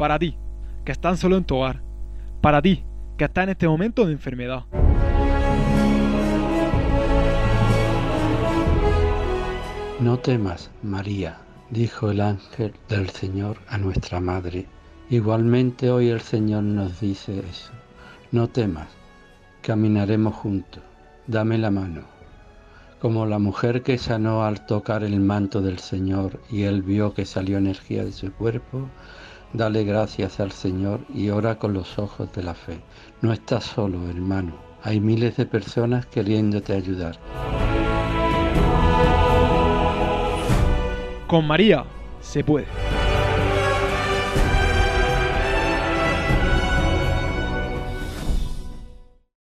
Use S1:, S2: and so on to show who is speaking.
S1: para ti, que estás solo en tu hogar, para ti, que estás en este momento de enfermedad.
S2: No temas, María, dijo el ángel del Señor a nuestra Madre. Igualmente hoy el Señor nos dice eso. No temas, caminaremos juntos, dame la mano. Como la mujer que sanó al tocar el manto del Señor y él vio que salió energía de su cuerpo, dale gracias al Señor y ora con los ojos de la fe. No estás solo, hermano. Hay miles de personas queriéndote ayudar.
S1: Con María se puede.